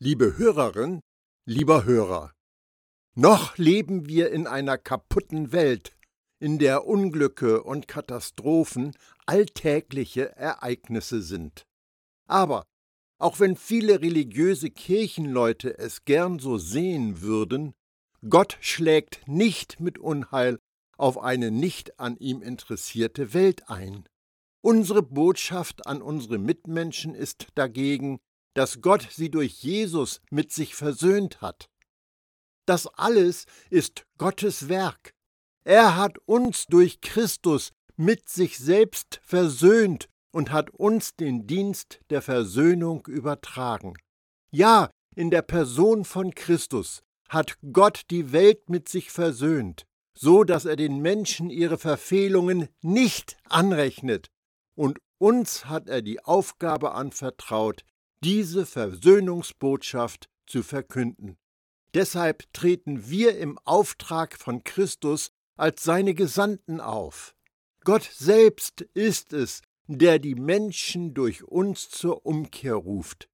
Liebe Hörerin, lieber Hörer, noch leben wir in einer kaputten Welt, in der Unglücke und Katastrophen alltägliche Ereignisse sind. Aber auch wenn viele religiöse Kirchenleute es gern so sehen würden, Gott schlägt nicht mit Unheil auf eine nicht an ihm interessierte Welt ein. Unsere Botschaft an unsere Mitmenschen ist dagegen, dass Gott sie durch Jesus mit sich versöhnt hat. Das alles ist Gottes Werk. Er hat uns durch Christus mit sich selbst versöhnt und hat uns den Dienst der Versöhnung übertragen. Ja, in der Person von Christus hat Gott die Welt mit sich versöhnt, so dass er den Menschen ihre Verfehlungen nicht anrechnet, und uns hat er die Aufgabe anvertraut, diese Versöhnungsbotschaft zu verkünden. Deshalb treten wir im Auftrag von Christus als seine Gesandten auf. Gott selbst ist es, der die Menschen durch uns zur Umkehr ruft.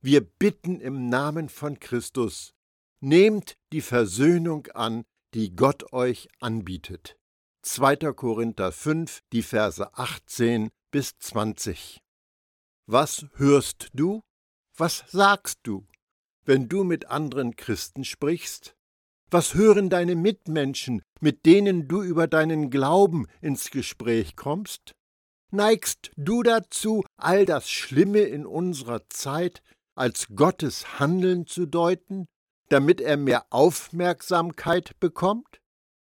Wir bitten im Namen von Christus, nehmt die Versöhnung an, die Gott euch anbietet. 2. Korinther 5, die Verse 18 bis 20. Was hörst du? Was sagst du, wenn du mit anderen Christen sprichst? Was hören deine Mitmenschen, mit denen du über deinen Glauben ins Gespräch kommst? Neigst du dazu, all das Schlimme in unserer Zeit als Gottes Handeln zu deuten, damit er mehr Aufmerksamkeit bekommt?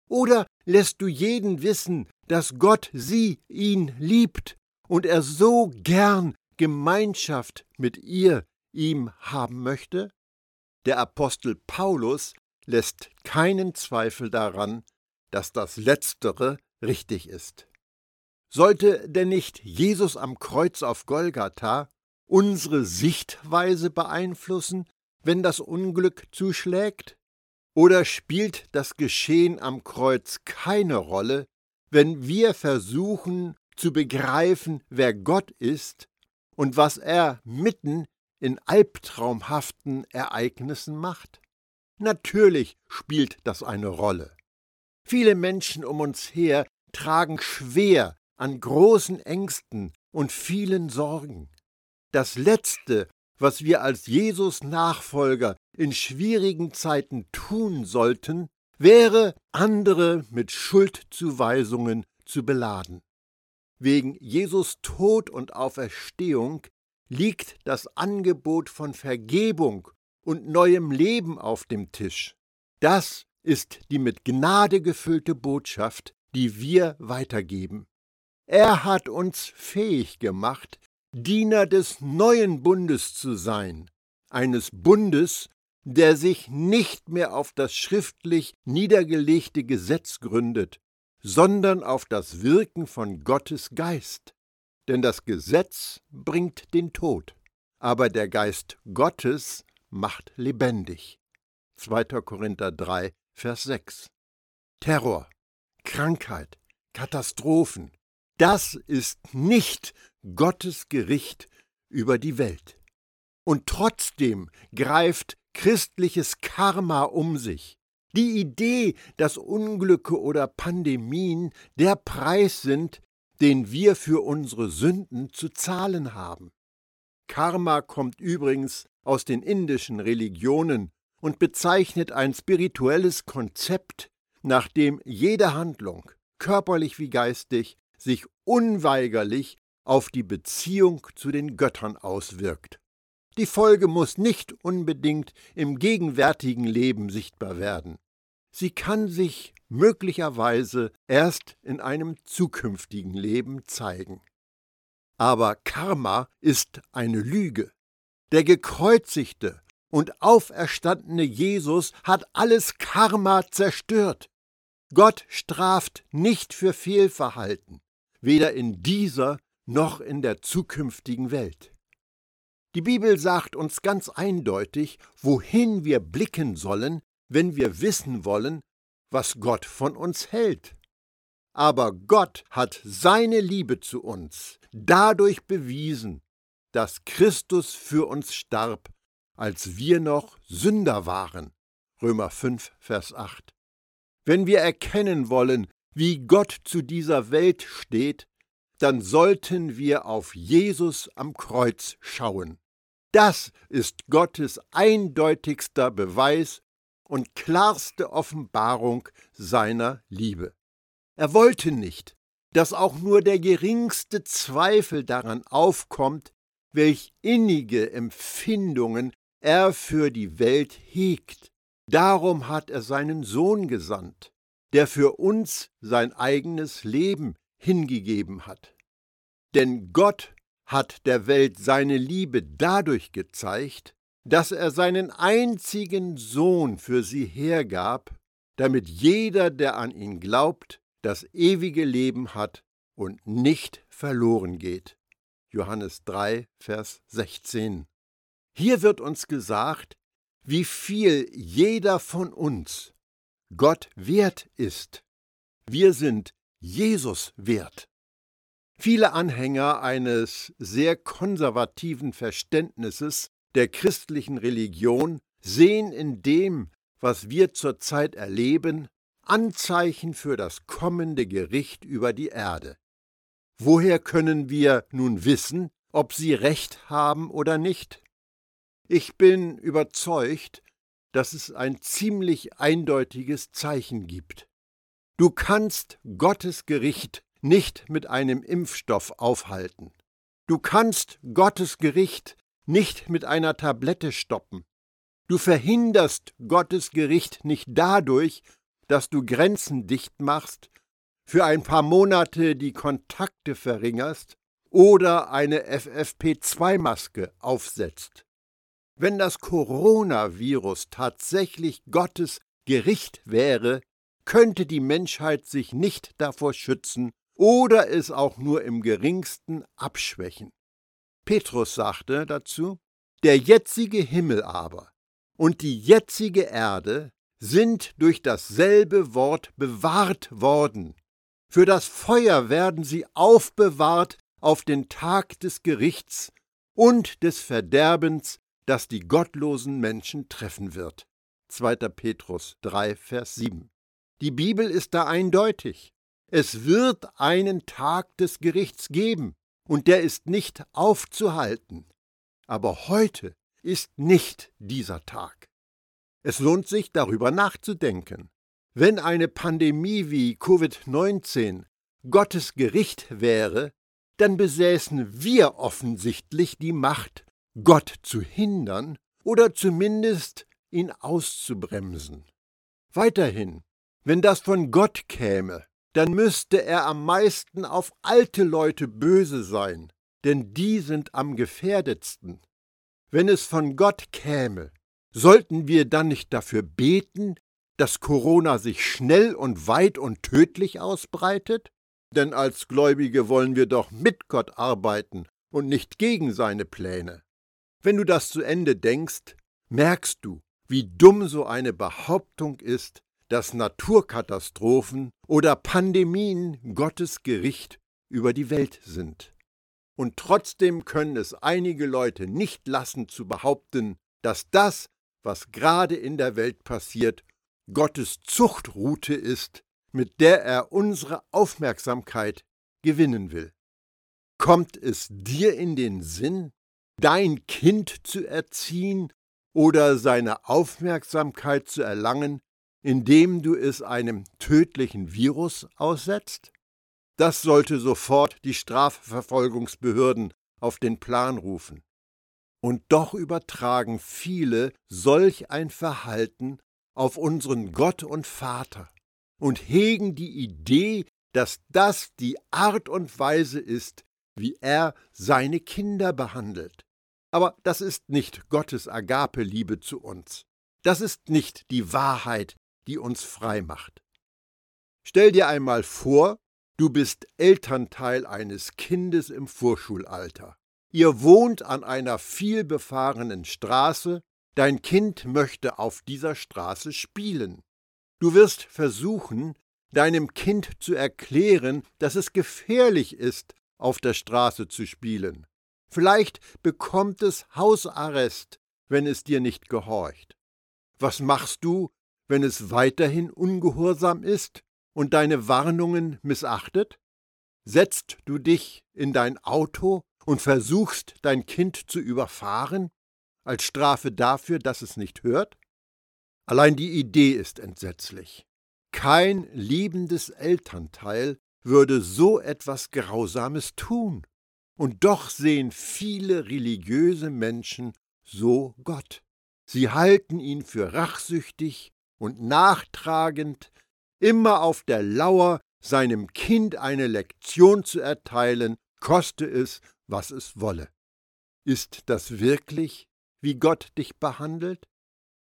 Oder lässt du jeden wissen, dass Gott sie, ihn liebt und er so gern Gemeinschaft mit ihr, ihm haben möchte? Der Apostel Paulus lässt keinen Zweifel daran, dass das Letztere richtig ist. Sollte denn nicht Jesus am Kreuz auf Golgatha unsere Sichtweise beeinflussen, wenn das Unglück zuschlägt? Oder spielt das Geschehen am Kreuz keine Rolle, wenn wir versuchen zu begreifen, wer Gott ist und was er mitten in albtraumhaften Ereignissen macht? Natürlich spielt das eine Rolle. Viele Menschen um uns her tragen schwer an großen Ängsten und vielen Sorgen. Das Letzte, was wir als Jesus Nachfolger in schwierigen Zeiten tun sollten, wäre, andere mit Schuldzuweisungen zu beladen. Wegen Jesus Tod und Auferstehung liegt das Angebot von Vergebung und neuem Leben auf dem Tisch. Das ist die mit Gnade gefüllte Botschaft, die wir weitergeben. Er hat uns fähig gemacht, Diener des neuen Bundes zu sein, eines Bundes, der sich nicht mehr auf das schriftlich niedergelegte Gesetz gründet, sondern auf das Wirken von Gottes Geist. Denn das Gesetz bringt den Tod, aber der Geist Gottes macht lebendig. 2. Korinther 3, Vers 6. Terror, Krankheit, Katastrophen, das ist nicht Gottes Gericht über die Welt. Und trotzdem greift christliches Karma um sich. Die Idee, dass Unglücke oder Pandemien der Preis sind, den wir für unsere Sünden zu zahlen haben. Karma kommt übrigens aus den indischen Religionen und bezeichnet ein spirituelles Konzept, nach dem jede Handlung, körperlich wie geistig, sich unweigerlich auf die Beziehung zu den Göttern auswirkt. Die Folge muss nicht unbedingt im gegenwärtigen Leben sichtbar werden. Sie kann sich möglicherweise erst in einem zukünftigen Leben zeigen. Aber Karma ist eine Lüge. Der gekreuzigte und auferstandene Jesus hat alles Karma zerstört. Gott straft nicht für Fehlverhalten, weder in dieser noch in der zukünftigen Welt. Die Bibel sagt uns ganz eindeutig, wohin wir blicken sollen, wenn wir wissen wollen, was Gott von uns hält. Aber Gott hat seine Liebe zu uns dadurch bewiesen, dass Christus für uns starb, als wir noch Sünder waren. Römer 5, Vers 8. Wenn wir erkennen wollen, wie Gott zu dieser Welt steht, dann sollten wir auf Jesus am Kreuz schauen. Das ist Gottes eindeutigster Beweis und klarste Offenbarung seiner Liebe. Er wollte nicht, dass auch nur der geringste Zweifel daran aufkommt, welch innige Empfindungen er für die Welt hegt. Darum hat er seinen Sohn gesandt, der für uns sein eigenes Leben hingegeben hat. Denn Gott hat der Welt seine Liebe dadurch gezeigt, dass er seinen einzigen Sohn für sie hergab, damit jeder, der an ihn glaubt, das ewige Leben hat und nicht verloren geht. Johannes 3, Vers 16. Hier wird uns gesagt, wie viel jeder von uns Gott wert ist. Wir sind Jesus wert. Viele Anhänger eines sehr konservativen Verständnisses der christlichen Religion sehen in dem, was wir zurzeit erleben, Anzeichen für das kommende Gericht über die Erde. Woher können wir nun wissen, ob sie recht haben oder nicht? Ich bin überzeugt, dass es ein ziemlich eindeutiges Zeichen gibt. Du kannst Gottes Gericht nicht mit einem Impfstoff aufhalten. Du kannst Gottes Gericht nicht mit einer Tablette stoppen. Du verhinderst Gottes Gericht nicht dadurch, dass du Grenzen dicht machst, für ein paar Monate die Kontakte verringerst oder eine FFP2-Maske aufsetzt. Wenn das Coronavirus tatsächlich Gottes Gericht wäre, könnte die Menschheit sich nicht davor schützen oder es auch nur im geringsten abschwächen. Petrus sagte dazu, der jetzige Himmel aber und die jetzige Erde sind durch dasselbe Wort bewahrt worden. Für das Feuer werden sie aufbewahrt auf den Tag des Gerichts und des Verderbens, das die gottlosen Menschen treffen wird. 2. Petrus 3, Vers 7. Die Bibel ist da eindeutig. Es wird einen Tag des Gerichts geben, und der ist nicht aufzuhalten. Aber heute ist nicht dieser Tag. Es lohnt sich darüber nachzudenken. Wenn eine Pandemie wie Covid-19 Gottes Gericht wäre, dann besäßen wir offensichtlich die Macht, Gott zu hindern oder zumindest ihn auszubremsen. Weiterhin, wenn das von Gott käme, dann müsste er am meisten auf alte Leute böse sein, denn die sind am gefährdetsten. Wenn es von Gott käme, sollten wir dann nicht dafür beten, dass Corona sich schnell und weit und tödlich ausbreitet? Denn als Gläubige wollen wir doch mit Gott arbeiten und nicht gegen seine Pläne. Wenn du das zu Ende denkst, merkst du, wie dumm so eine Behauptung ist, dass Naturkatastrophen oder Pandemien Gottes Gericht über die Welt sind. Und trotzdem können es einige Leute nicht lassen zu behaupten, dass das, was gerade in der Welt passiert, Gottes Zuchtroute ist, mit der er unsere Aufmerksamkeit gewinnen will. Kommt es dir in den Sinn, dein Kind zu erziehen oder seine Aufmerksamkeit zu erlangen, indem du es einem tödlichen Virus aussetzt? Das sollte sofort die Strafverfolgungsbehörden auf den Plan rufen. Und doch übertragen viele solch ein Verhalten auf unseren Gott und Vater und hegen die Idee, dass das die Art und Weise ist, wie er seine Kinder behandelt. Aber das ist nicht Gottes Agape-Liebe zu uns. Das ist nicht die Wahrheit, die uns frei macht. Stell dir einmal vor, du bist Elternteil eines Kindes im Vorschulalter. Ihr wohnt an einer vielbefahrenen Straße, dein Kind möchte auf dieser Straße spielen. Du wirst versuchen, deinem Kind zu erklären, dass es gefährlich ist, auf der Straße zu spielen. Vielleicht bekommt es Hausarrest, wenn es dir nicht gehorcht? Was machst du, wenn es weiterhin ungehorsam ist und deine Warnungen missachtet? Setzt du dich in dein Auto und versuchst dein Kind zu überfahren, als Strafe dafür, dass es nicht hört? Allein die Idee ist entsetzlich. Kein liebendes Elternteil würde so etwas Grausames tun. Und doch sehen viele religiöse Menschen so Gott. Sie halten ihn für rachsüchtig und nachtragend, immer auf der Lauer, seinem Kind eine Lektion zu erteilen, koste es, was es wolle. Ist das wirklich, wie Gott dich behandelt?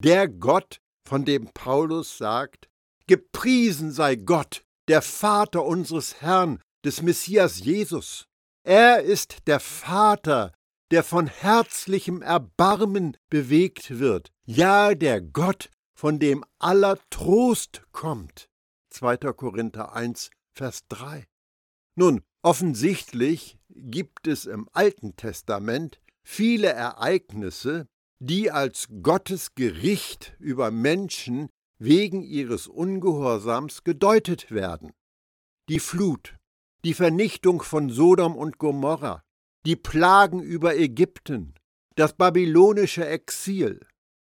Der Gott, von dem Paulus sagt, Gepriesen sei Gott, der Vater unseres Herrn, des Messias Jesus. Er ist der Vater, der von herzlichem Erbarmen bewegt wird, ja der Gott, von dem aller Trost kommt. 2. Korinther 1, Vers 3. Nun, offensichtlich gibt es im Alten Testament viele Ereignisse, die als Gottes Gericht über Menschen wegen ihres Ungehorsams gedeutet werden. Die Flut, die Vernichtung von Sodom und Gomorra, die Plagen über Ägypten, das babylonische Exil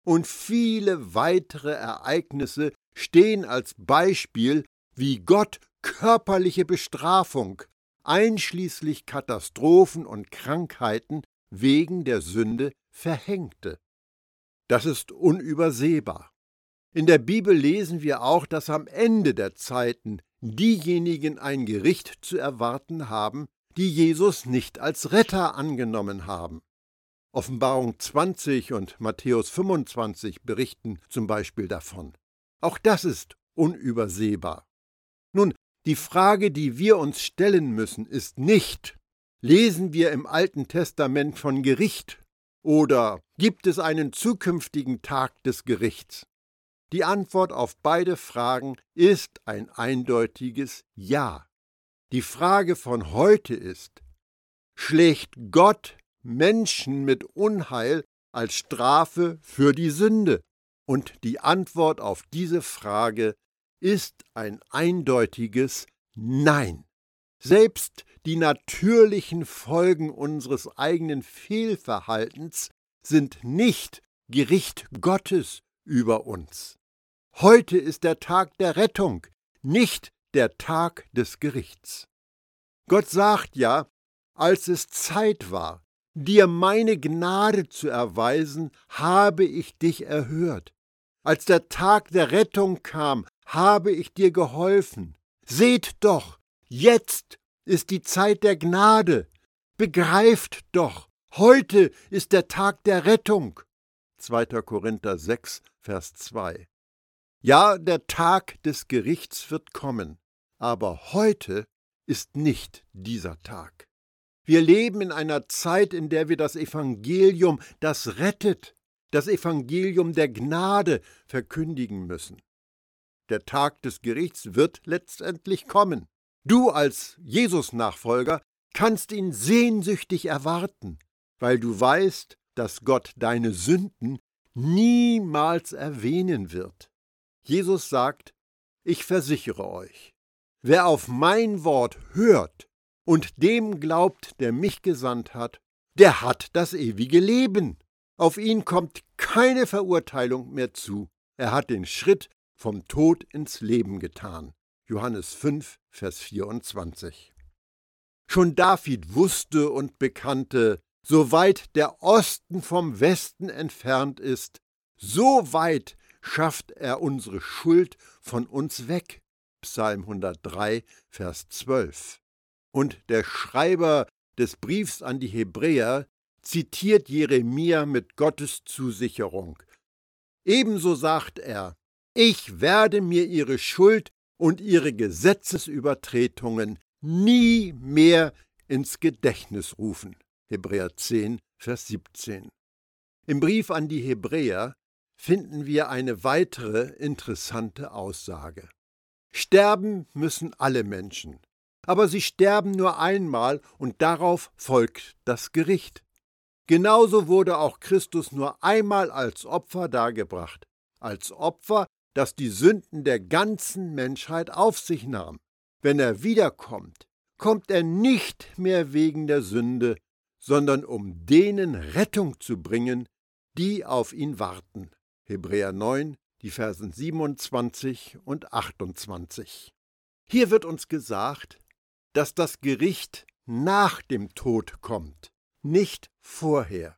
und viele weitere Ereignisse stehen als Beispiel, wie Gott körperliche Bestrafung, einschließlich Katastrophen und Krankheiten wegen der Sünde verhängte. Das ist unübersehbar. In der Bibel lesen wir auch, dass am Ende der Zeiten diejenigen ein Gericht zu erwarten haben, die Jesus nicht als Retter angenommen haben. Offenbarung 20 und Matthäus 25 berichten zum Beispiel davon. Auch das ist unübersehbar. Nun, die Frage, die wir uns stellen müssen, ist nicht, lesen wir im Alten Testament von Gericht oder gibt es einen zukünftigen Tag des Gerichts? Die Antwort auf beide Fragen ist ein eindeutiges Ja. Die Frage von heute ist, schlägt Gott Menschen mit Unheil als Strafe für die Sünde? Und die Antwort auf diese Frage ist ein eindeutiges Nein. Selbst die natürlichen Folgen unseres eigenen Fehlverhaltens sind nicht Gericht Gottes über uns. Heute ist der Tag der Rettung, nicht der Tag des Gerichts. Gott sagt ja, als es Zeit war, dir meine Gnade zu erweisen, habe ich dich erhört. Als der Tag der Rettung kam, habe ich dir geholfen. Seht doch, jetzt ist die Zeit der Gnade. Begreift doch, heute ist der Tag der Rettung. 2. Korinther 6, Vers 2. Ja, der Tag des Gerichts wird kommen, aber heute ist nicht dieser Tag. Wir leben in einer Zeit, in der wir das Evangelium, das rettet, das Evangelium der Gnade verkündigen müssen. Der Tag des Gerichts wird letztendlich kommen. Du als Jesus-Nachfolger kannst ihn sehnsüchtig erwarten, weil du weißt, dass Gott deine Sünden niemals erwähnen wird. Jesus sagt, ich versichere euch, wer auf mein Wort hört und dem glaubt, der mich gesandt hat, der hat das ewige Leben. Auf ihn kommt keine Verurteilung mehr zu. Er hat den Schritt vom Tod ins Leben getan. Johannes 5, Vers 24. Schon David wusste und bekannte, so weit der Osten vom Westen entfernt ist, so weit schafft er unsere Schuld von uns weg. Psalm 103, Vers 12. Und der Schreiber des Briefs an die Hebräer zitiert Jeremia mit Gottes Zusicherung. Ebenso sagt er, ich werde mir ihre Schuld und ihre Gesetzesübertretungen nie mehr ins Gedächtnis rufen. Hebräer 10, Vers 17. Im Brief an die Hebräer finden wir eine weitere interessante Aussage. Sterben müssen alle Menschen, aber sie sterben nur einmal und darauf folgt das Gericht. Genauso wurde auch Christus nur einmal als Opfer dargebracht, als Opfer, das die Sünden der ganzen Menschheit auf sich nahm. Wenn er wiederkommt, kommt er nicht mehr wegen der Sünde, sondern um denen Rettung zu bringen, die auf ihn warten. Hebräer 9, die Versen 27 und 28. Hier wird uns gesagt, dass das Gericht nach dem Tod kommt, nicht vorher.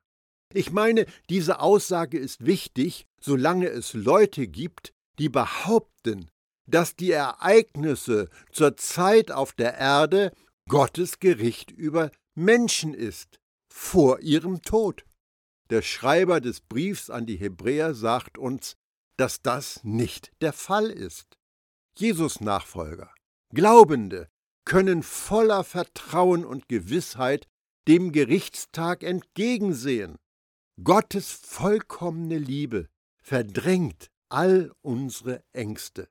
Ich meine, diese Aussage ist wichtig, solange es Leute gibt, die behaupten, dass die Ereignisse zur Zeit auf der Erde Gottes Gericht über Menschen ist, vor ihrem Tod. Der Schreiber des Briefs an die Hebräer sagt uns, dass das nicht der Fall ist. Jesus Nachfolger, Glaubende können voller Vertrauen und Gewissheit dem Gerichtstag entgegensehen. Gottes vollkommene Liebe verdrängt all unsere Ängste.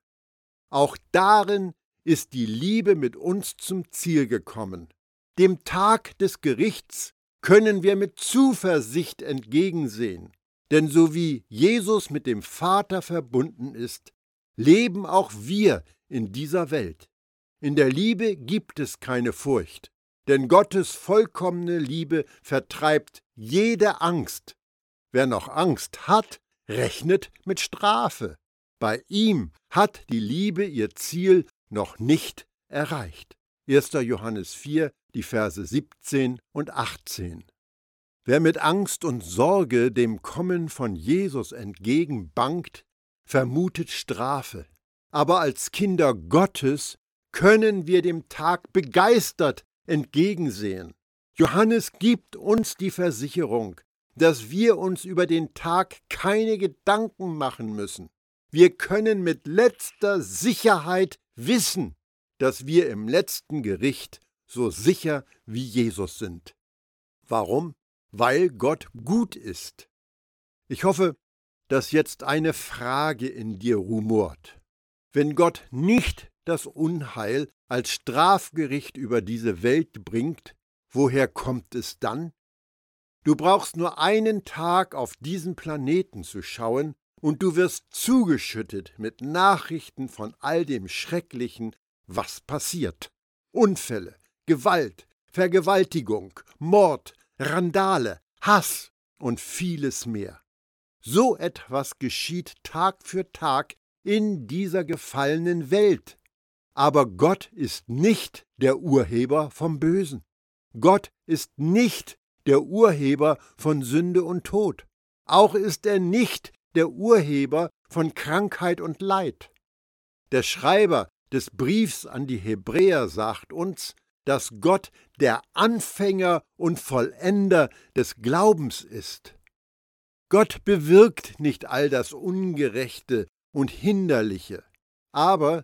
Auch darin ist die Liebe mit uns zum Ziel gekommen. Dem Tag des Gerichts können wir mit Zuversicht entgegensehen, denn so wie Jesus mit dem Vater verbunden ist, leben auch wir in dieser Welt. In der Liebe gibt es keine Furcht, denn Gottes vollkommene Liebe vertreibt jede Angst. Wer noch Angst hat, rechnet mit Strafe. Bei ihm hat die Liebe ihr Ziel noch nicht erreicht. 1. Johannes 4, die Verse 17 und 18. Wer mit Angst und Sorge dem Kommen von Jesus entgegenbangt, vermutet Strafe. Aber als Kinder Gottes können wir dem Tag begeistert entgegensehen. Johannes gibt uns die Versicherung, dass wir uns über den Tag keine Gedanken machen müssen. Wir können mit letzter Sicherheit wissen, dass wir im letzten Gericht so sicher wie Jesus sind. Warum? Weil Gott gut ist. Ich hoffe, dass jetzt eine Frage in dir rumort. Wenn Gott nicht das Unheil als Strafgericht über diese Welt bringt, woher kommt es dann? Du brauchst nur einen Tag auf diesen Planeten zu schauen, und du wirst zugeschüttet mit Nachrichten von all dem Schrecklichen, was passiert. Unfälle, Gewalt, Vergewaltigung, Mord, Randale, Hass und vieles mehr. So etwas geschieht Tag für Tag in dieser gefallenen Welt. Aber Gott ist nicht der Urheber vom Bösen. Gott ist nicht der Urheber von Sünde und Tod. Auch ist er nicht der Urheber von Krankheit und Leid. Der Schreiber des Briefs an die Hebräer sagt uns, dass Gott der Anfänger und Vollender des Glaubens ist. Gott bewirkt nicht all das Ungerechte und Hinderliche, aber,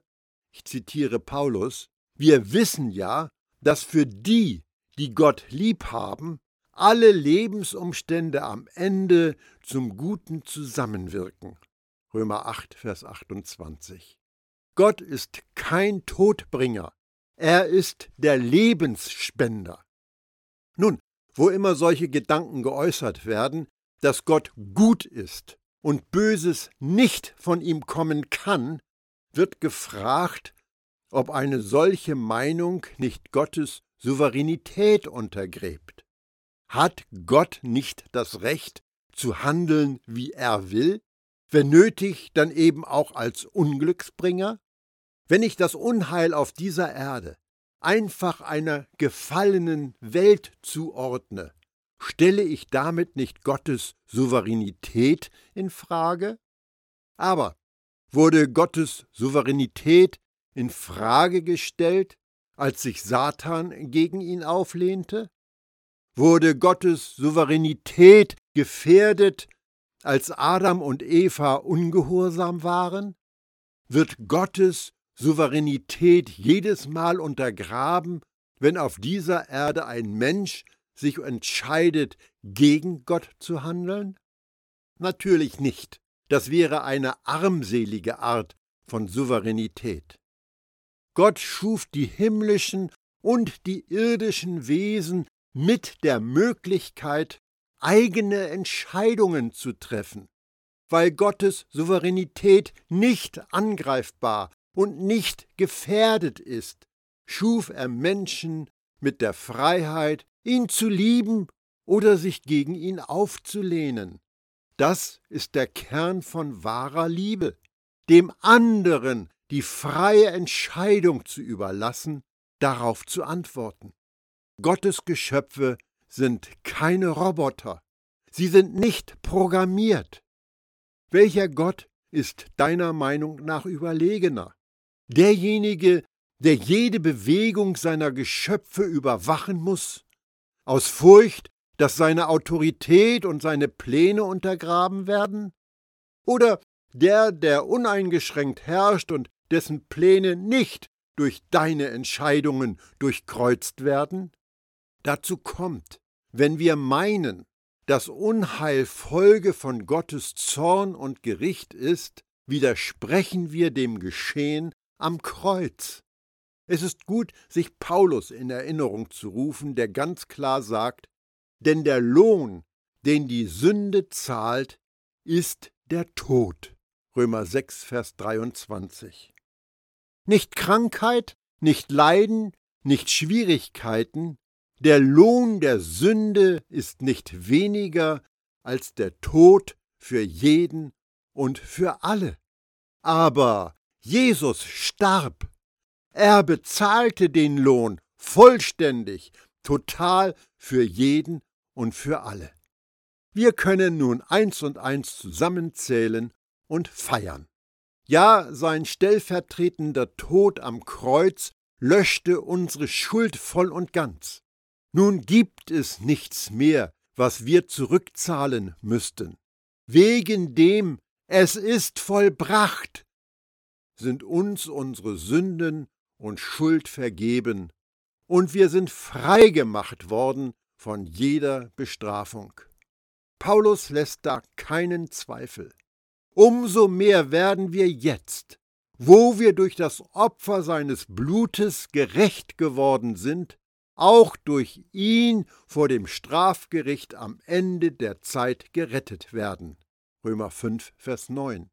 ich zitiere Paulus, wir wissen ja, dass für die, die Gott lieb haben, alle Lebensumstände am Ende zum Guten zusammenwirken. Römer 8, Vers 28. Gott ist kein Todbringer, er ist der Lebensspender. Nun, wo immer solche Gedanken geäußert werden, dass Gott gut ist und Böses nicht von ihm kommen kann, wird gefragt, ob eine solche Meinung nicht Gottes Souveränität untergräbt. Hat Gott nicht das Recht zu handeln, wie er will, wenn nötig, dann eben auch als Unglücksbringer? Wenn ich das Unheil auf dieser Erde einfach einer gefallenen Welt zuordne, stelle ich damit nicht Gottes Souveränität in Frage? Aber wurde Gottes Souveränität in Frage gestellt, als sich Satan gegen ihn auflehnte? Wurde Gottes Souveränität gefährdet, als Adam und Eva ungehorsam waren? Wird Gottes Souveränität jedes Mal untergraben, wenn auf dieser Erde ein Mensch sich entscheidet, gegen Gott zu handeln? Natürlich nicht. Das wäre eine armselige Art von Souveränität. Gott schuf die himmlischen und die irdischen Wesen mit der Möglichkeit, eigene Entscheidungen zu treffen. Weil Gottes Souveränität nicht angreifbar und nicht gefährdet ist, schuf er Menschen mit der Freiheit, ihn zu lieben oder sich gegen ihn aufzulehnen. Das ist der Kern von wahrer Liebe, dem anderen die freie Entscheidung zu überlassen, darauf zu antworten. Gottes Geschöpfe sind keine Roboter, sie sind nicht programmiert. Welcher Gott ist deiner Meinung nach überlegener? Derjenige, der jede Bewegung seiner Geschöpfe überwachen muss, aus Furcht, dass seine Autorität und seine Pläne untergraben werden? Oder der, der uneingeschränkt herrscht und dessen Pläne nicht durch deine Entscheidungen durchkreuzt werden? Dazu kommt, wenn wir meinen, dass Unheil Folge von Gottes Zorn und Gericht ist, widersprechen wir dem Geschehen am Kreuz. Es ist gut, sich Paulus in Erinnerung zu rufen, der ganz klar sagt, denn der Lohn, den die Sünde zahlt, ist der Tod. Römer 6, Vers 23. Nicht Krankheit, nicht Leiden, nicht Schwierigkeiten, der Lohn der Sünde ist nicht weniger als der Tod für jeden und für alle. Aber Jesus starb. Er bezahlte den Lohn vollständig, total für jeden und für alle. Wir können nun eins und eins zusammenzählen und feiern. Ja, sein stellvertretender Tod am Kreuz löschte unsere Schuld voll und ganz. Nun gibt es nichts mehr, was wir zurückzahlen müssten. Wegen dem es ist vollbracht, sind uns unsere Sünden und Schuld vergeben, und wir sind frei gemacht worden von jeder Bestrafung. Paulus lässt da keinen Zweifel. Umso mehr werden wir jetzt, wo wir durch das Opfer seines Blutes gerecht geworden sind, auch durch ihn vor dem Strafgericht am Ende der Zeit gerettet werden. Römer 5, Vers 9.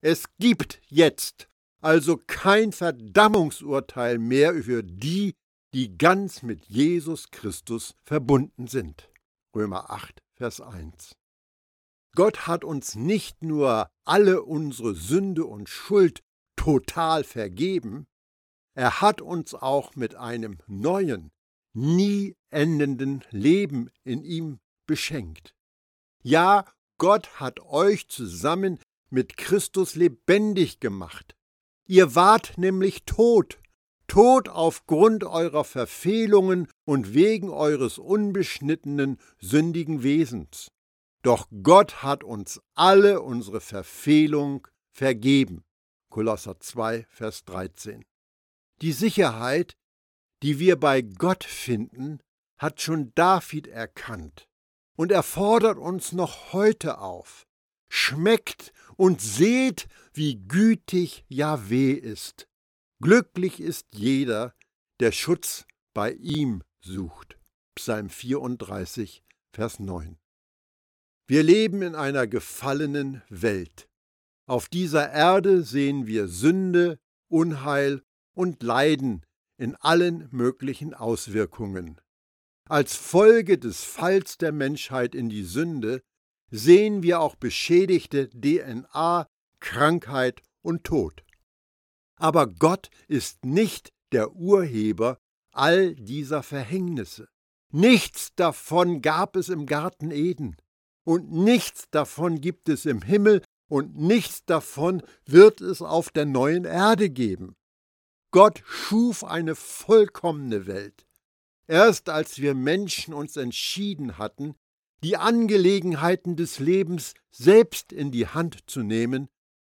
Es gibt jetzt also kein Verdammungsurteil mehr für die, die ganz mit Jesus Christus verbunden sind. Römer 8, Vers 1. Gott hat uns nicht nur alle unsere Sünde und Schuld total vergeben, er hat uns auch mit einem neuen, nie endenden Leben in ihm beschenkt. Ja, Gott hat euch zusammen mit Christus lebendig gemacht. Ihr wart nämlich tot, tot aufgrund eurer Verfehlungen und wegen eures unbeschnittenen, sündigen Wesens. Doch Gott hat uns alle unsere Verfehlung vergeben. Kolosser 2, Vers 13. Die Sicherheit, die wir bei Gott finden, hat schon David erkannt und er fordert uns noch heute auf. Schmeckt und seht, wie gütig Jahweh ist. Glücklich ist jeder, der Schutz bei ihm sucht. Psalm 34, Vers 9. Wir leben in einer gefallenen Welt. Auf dieser Erde sehen wir Sünde, Unheil und Leiden in allen möglichen Auswirkungen. Als Folge des Falls der Menschheit in die Sünde sehen wir auch beschädigte DNA, Krankheit und Tod. Aber Gott ist nicht der Urheber all dieser Verhängnisse. Nichts davon gab es im Garten Eden, und nichts davon gibt es im Himmel, und nichts davon wird es auf der neuen Erde geben. Gott schuf eine vollkommene Welt. Erst als wir Menschen uns entschieden hatten, die Angelegenheiten des Lebens selbst in die Hand zu nehmen,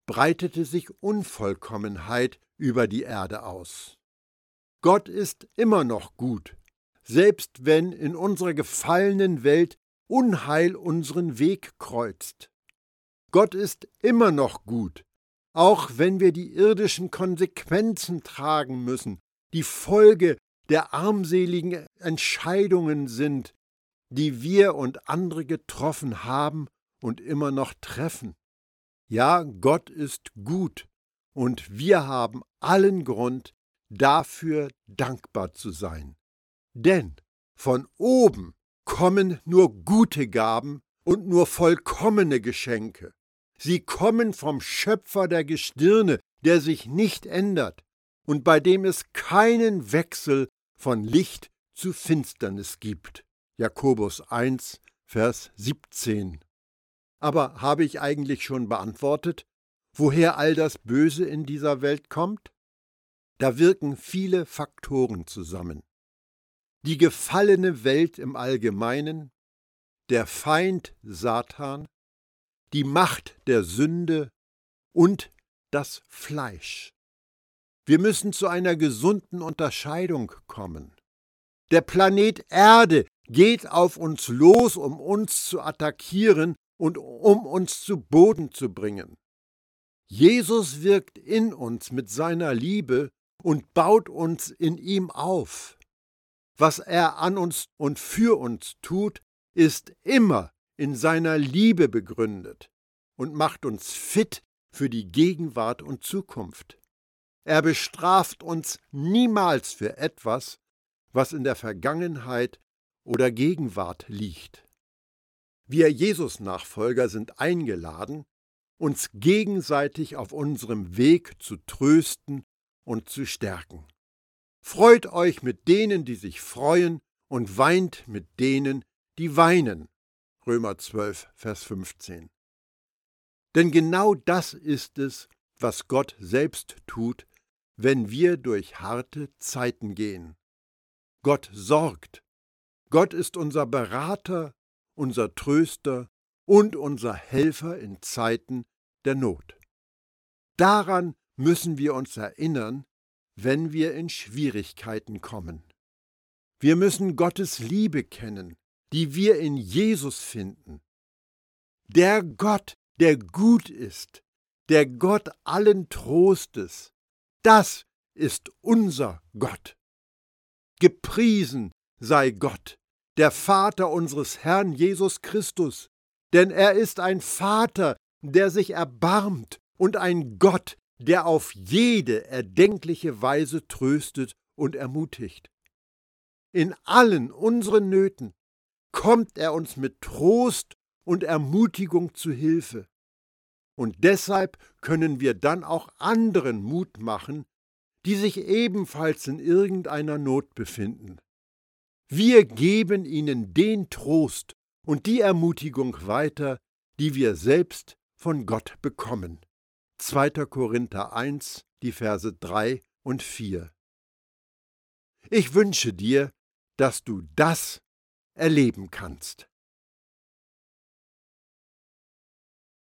breitete sich Unvollkommenheit über die Erde aus. Gott ist immer noch gut, selbst wenn in unserer gefallenen Welt Unheil unseren Weg kreuzt. Gott ist immer noch gut, auch wenn wir die irdischen Konsequenzen tragen müssen, die Folge der armseligen Entscheidungen sind, die wir und andere getroffen haben und immer noch treffen. Ja, Gott ist gut und wir haben allen Grund, dafür dankbar zu sein. Denn von oben kommen nur gute Gaben und nur vollkommene Geschenke. Sie kommen vom Schöpfer der Gestirne, der sich nicht ändert und bei dem es keinen Wechsel von Licht zu Finsternis gibt. Jakobus 1, Vers 17. Aber habe ich eigentlich schon beantwortet, woher all das Böse in dieser Welt kommt? Da wirken viele Faktoren zusammen. Die gefallene Welt im Allgemeinen, der Feind Satan, die Macht der Sünde und das Fleisch. Wir müssen zu einer gesunden Unterscheidung kommen. Der Planet Erde geht auf uns los, um uns zu attackieren und um uns zu Boden zu bringen. Jesus wirkt in uns mit seiner Liebe und baut uns in ihm auf. Was er an uns und für uns tut, ist immer in seiner Liebe begründet und macht uns fit für die Gegenwart und Zukunft. Er bestraft uns niemals für etwas, was in der Vergangenheit oder Gegenwart liegt. Wir Jesus-Nachfolger sind eingeladen, uns gegenseitig auf unserem Weg zu trösten und zu stärken. Freut euch mit denen, die sich freuen, und weint mit denen, die weinen. Römer 12, Vers 15. Denn genau das ist es, was Gott selbst tut, wenn wir durch harte Zeiten gehen. Gott sorgt. Gott ist unser Berater, unser Tröster und unser Helfer in Zeiten der Not. Daran müssen wir uns erinnern, wenn wir in Schwierigkeiten kommen. Wir müssen Gottes Liebe kennen, die wir in Jesus finden. Der Gott, der gut ist, der Gott allen Trostes, das ist unser Gott. Gepriesen sei Gott, der Vater unseres Herrn Jesus Christus, denn er ist ein Vater, der sich erbarmt und ein Gott, der auf jede erdenkliche Weise tröstet und ermutigt. In allen unseren Nöten kommt er uns mit Trost und Ermutigung zu Hilfe. Und deshalb können wir dann auch anderen Mut machen, die sich ebenfalls in irgendeiner Not befinden. Wir geben ihnen den Trost und die Ermutigung weiter, die wir selbst von Gott bekommen. 2. Korinther 1, die Verse 3 und 4. Ich wünsche dir, dass du das erleben kannst.